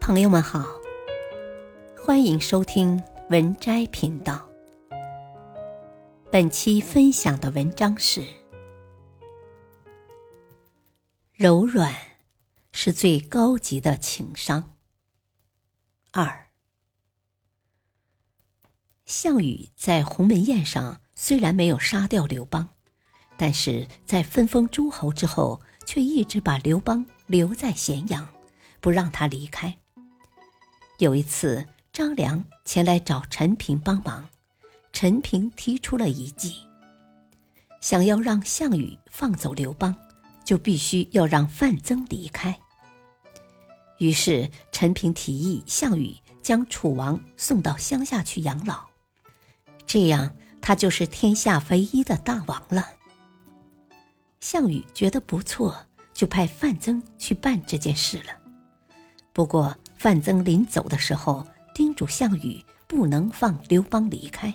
朋友们好，欢迎收听文摘频道。本期分享的文章是：柔软是最高级的情商。二，项羽在鸿门宴上虽然没有杀掉刘邦，但是在分封诸侯之后，却一直把刘邦留在咸阳。不让他离开。有一次，张良前来找陈平帮忙，陈平提出了一计：想要让项羽放走刘邦，就必须要让范增离开。于是，陈平提议项羽将楚王送到乡下去养老，这样他就是天下唯一的大王了。项羽觉得不错，就派范增去办这件事了。不过，范增临走的时候叮嘱项羽不能放刘邦离开。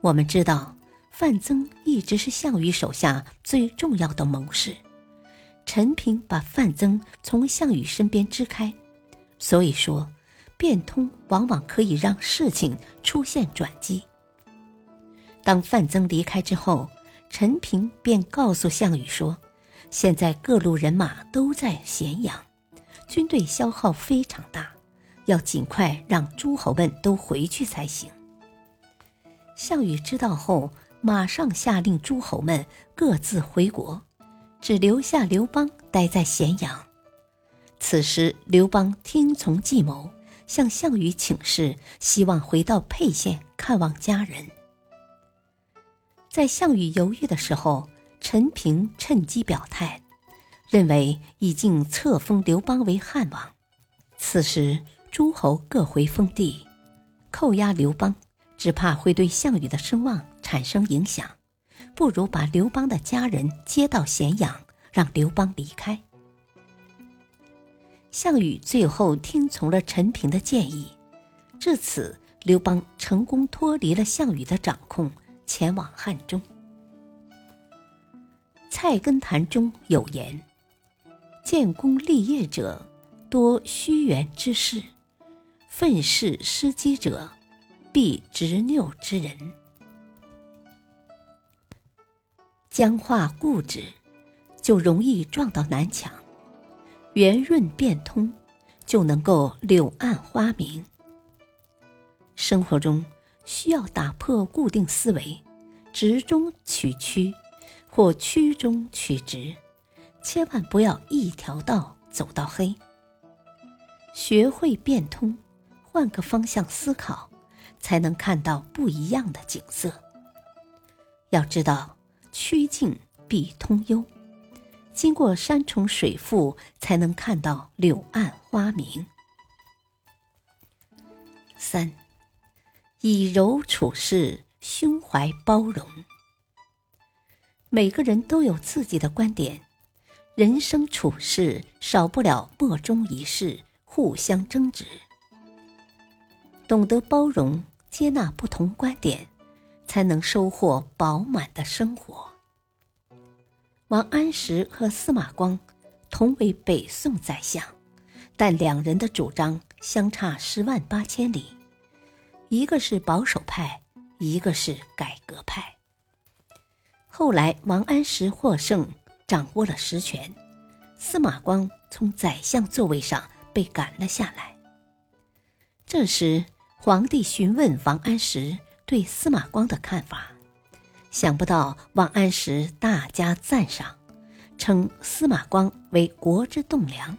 我们知道，范增一直是项羽手下最重要的谋士。陈平把范增从项羽身边支开，所以说，变通往往可以让事情出现转机。当范增离开之后，陈平便告诉项羽说：“现在各路人马都在咸阳。”军队消耗非常大，要尽快让诸侯们都回去才行。项羽知道后，马上下令诸侯们各自回国，只留下刘邦待在咸阳。此时，刘邦听从计谋，向项羽请示，希望回到沛县看望家人。在项羽犹豫的时候，陈平趁机表态。认为已经册封刘邦为汉王，此时诸侯各回封地，扣押刘邦，只怕会对项羽的声望产生影响，不如把刘邦的家人接到咸阳，让刘邦离开。项羽最后听从了陈平的建议，至此刘邦成功脱离了项羽的掌控，前往汉中。《菜根谭》中有言。建功立业者，多虚圆之士；愤世失机者，必执拗之人。僵化固执，就容易撞到南墙；圆润变通，就能够柳暗花明。生活中需要打破固定思维，直中取曲，或曲中取直。千万不要一条道走到黑。学会变通，换个方向思考，才能看到不一样的景色。要知道，曲径必通幽，经过山重水复，才能看到柳暗花明。三，以柔处事，胸怀包容。每个人都有自己的观点。人生处事少不了莫衷一是，互相争执。懂得包容、接纳不同观点，才能收获饱满的生活。王安石和司马光同为北宋宰相，但两人的主张相差十万八千里，一个是保守派，一个是改革派。后来王安石获胜。掌握了实权，司马光从宰相座位上被赶了下来。这时，皇帝询问王安石对司马光的看法，想不到王安石大加赞赏，称司马光为国之栋梁，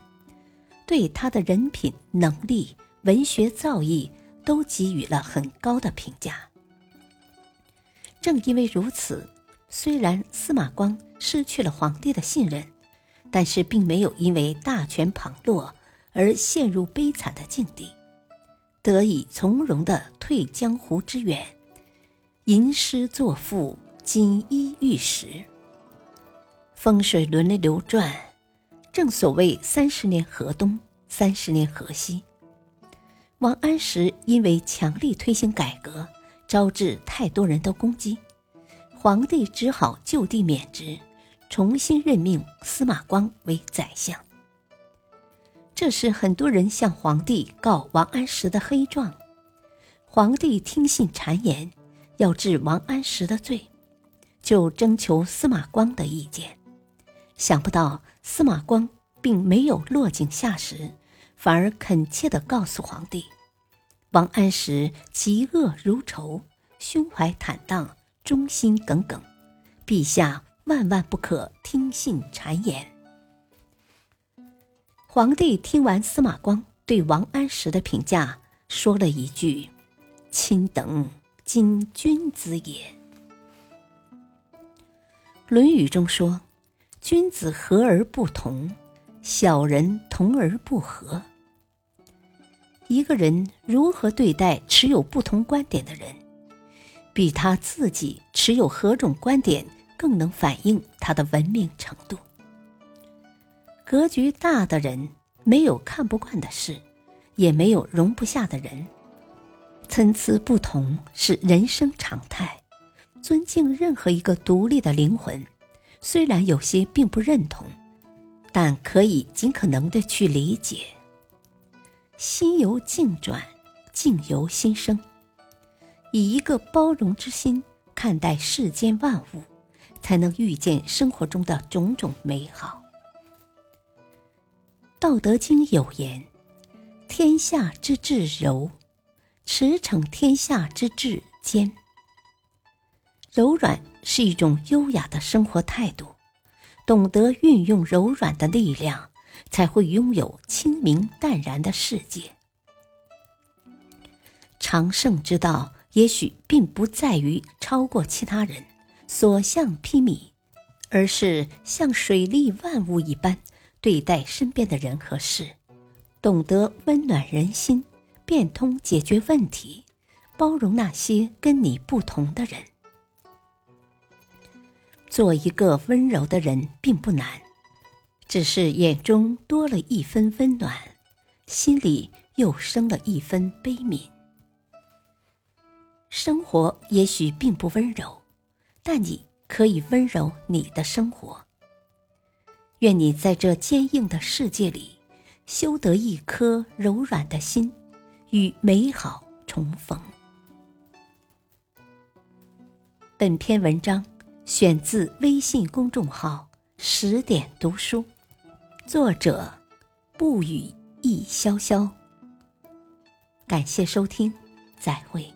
对他的人品、能力、文学造诣都给予了很高的评价。正因为如此，虽然司马光。失去了皇帝的信任，但是并没有因为大权旁落而陷入悲惨的境地，得以从容的退江湖之远，吟诗作赋，锦衣玉食。风水轮流转，正所谓三十年河东，三十年河西。王安石因为强力推行改革，招致太多人的攻击，皇帝只好就地免职。重新任命司马光为宰相。这时很多人向皇帝告王安石的黑状，皇帝听信谗言，要治王安石的罪，就征求司马光的意见。想不到司马光并没有落井下石，反而恳切地告诉皇帝：“王安石嫉恶如仇，胸怀坦荡，忠心耿耿，陛下万万不可听信谗言。”皇帝听完司马光对王安石的评价，说了一句：“卿等今君子也。”《论语》中说。君子和而不同，小人同而不和。一个人如何对待持有不同观点的人，比他自己持有何种观点更能反映他的文明程度。格局大的人没有看不惯的事，也没有容不下的人。参差不同是人生常态，尊敬任何一个独立的灵魂。虽然有些并不认同，但可以尽可能的去理解。心由境转，境由心生。以一个包容之心看待世间万物，才能遇见生活中的种种美好。《道德经》有言：“天下之至柔，驰骋天下之至坚。”柔软。是一种优雅的生活态度，懂得运用柔软的力量，才会拥有清明淡然的世界。长胜之道，也许并不在于超过其他人，所向披靡，而是像水利万物一般对待身边的人和事，懂得温暖人心，变通解决问题，包容那些跟你不同的人。做一个温柔的人并不难，只是眼中多了一分温暖，心里又生了一分悲悯。生活也许并不温柔，但你可以温柔你的生活。愿你在这坚硬的世界里，修得一颗柔软的心，与美好重逢。本篇文章。选自微信公众号“十点读书”，作者不语亦潇潇。感谢收听，再会。